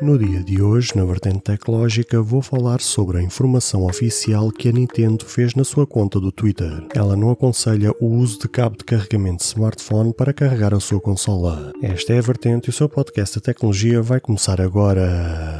No dia de hoje, na vertente tecnológica, vou falar sobre a informação oficial que a Nintendo fez na sua conta do Twitter. Ela não aconselha o uso de cabo de carregamento de smartphone para carregar a sua consola. Esta é a vertente e o seu podcast de tecnologia vai começar agora.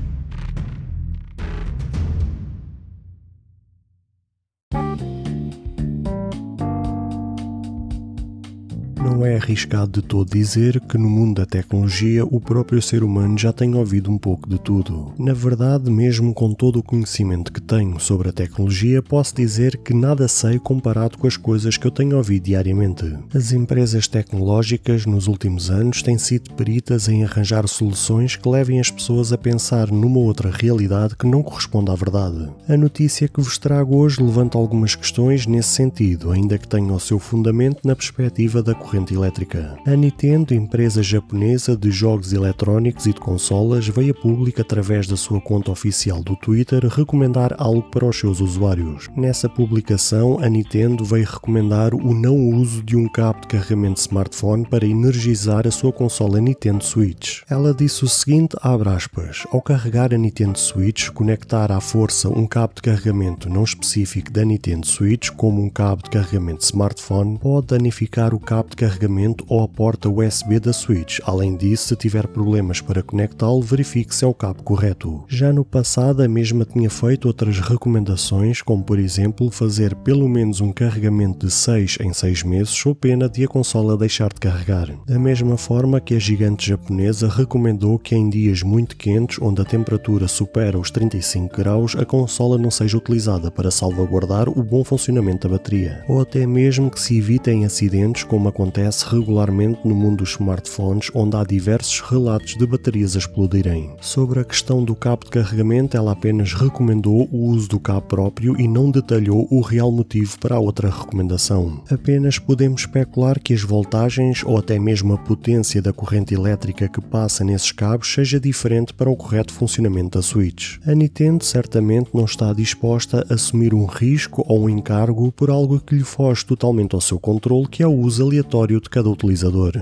Não é arriscado de todo dizer que no mundo da tecnologia o próprio ser humano já tem ouvido um pouco de tudo. Na verdade, mesmo com todo o conhecimento que tenho sobre a tecnologia, posso dizer que nada sei comparado com as coisas que eu tenho ouvido diariamente. As empresas tecnológicas nos últimos anos têm sido peritas em arranjar soluções que levem as pessoas a pensar numa outra realidade que não corresponde à verdade. A notícia que vos trago hoje levanta algumas questões nesse sentido, ainda que tenha o seu fundamento na perspectiva da corrente elétrica. A Nintendo, empresa japonesa de jogos eletrónicos e de consolas, veio a público através da sua conta oficial do Twitter recomendar algo para os seus usuários. Nessa publicação, a Nintendo veio recomendar o não uso de um cabo de carregamento de smartphone para energizar a sua consola Nintendo Switch. Ela disse o seguinte, aspas, ao carregar a Nintendo Switch, conectar à força um cabo de carregamento não específico da Nintendo Switch, como um cabo de carregamento de smartphone, pode danificar o cabo de carregamento ou a porta USB da Switch. Além disso, se tiver problemas para conectá-lo, verifique se é o cabo correto. Já no passado, a mesma tinha feito outras recomendações, como por exemplo fazer pelo menos um carregamento de 6 em 6 meses, sob pena de a consola deixar de carregar. Da mesma forma que a gigante japonesa recomendou que em dias muito quentes, onde a temperatura supera os 35 graus, a consola não seja utilizada para salvaguardar o bom funcionamento da bateria, ou até mesmo que se evitem acidentes como acontece acontece regularmente no mundo dos smartphones, onde há diversos relatos de baterias a explodirem. Sobre a questão do cabo de carregamento, ela apenas recomendou o uso do cabo próprio e não detalhou o real motivo para a outra recomendação. Apenas podemos especular que as voltagens ou até mesmo a potência da corrente elétrica que passa nesses cabos seja diferente para o correto funcionamento da Switch. A Nintendo certamente não está disposta a assumir um risco ou um encargo por algo que lhe foge totalmente ao seu controle, que é o uso aleatório de cada utilizador.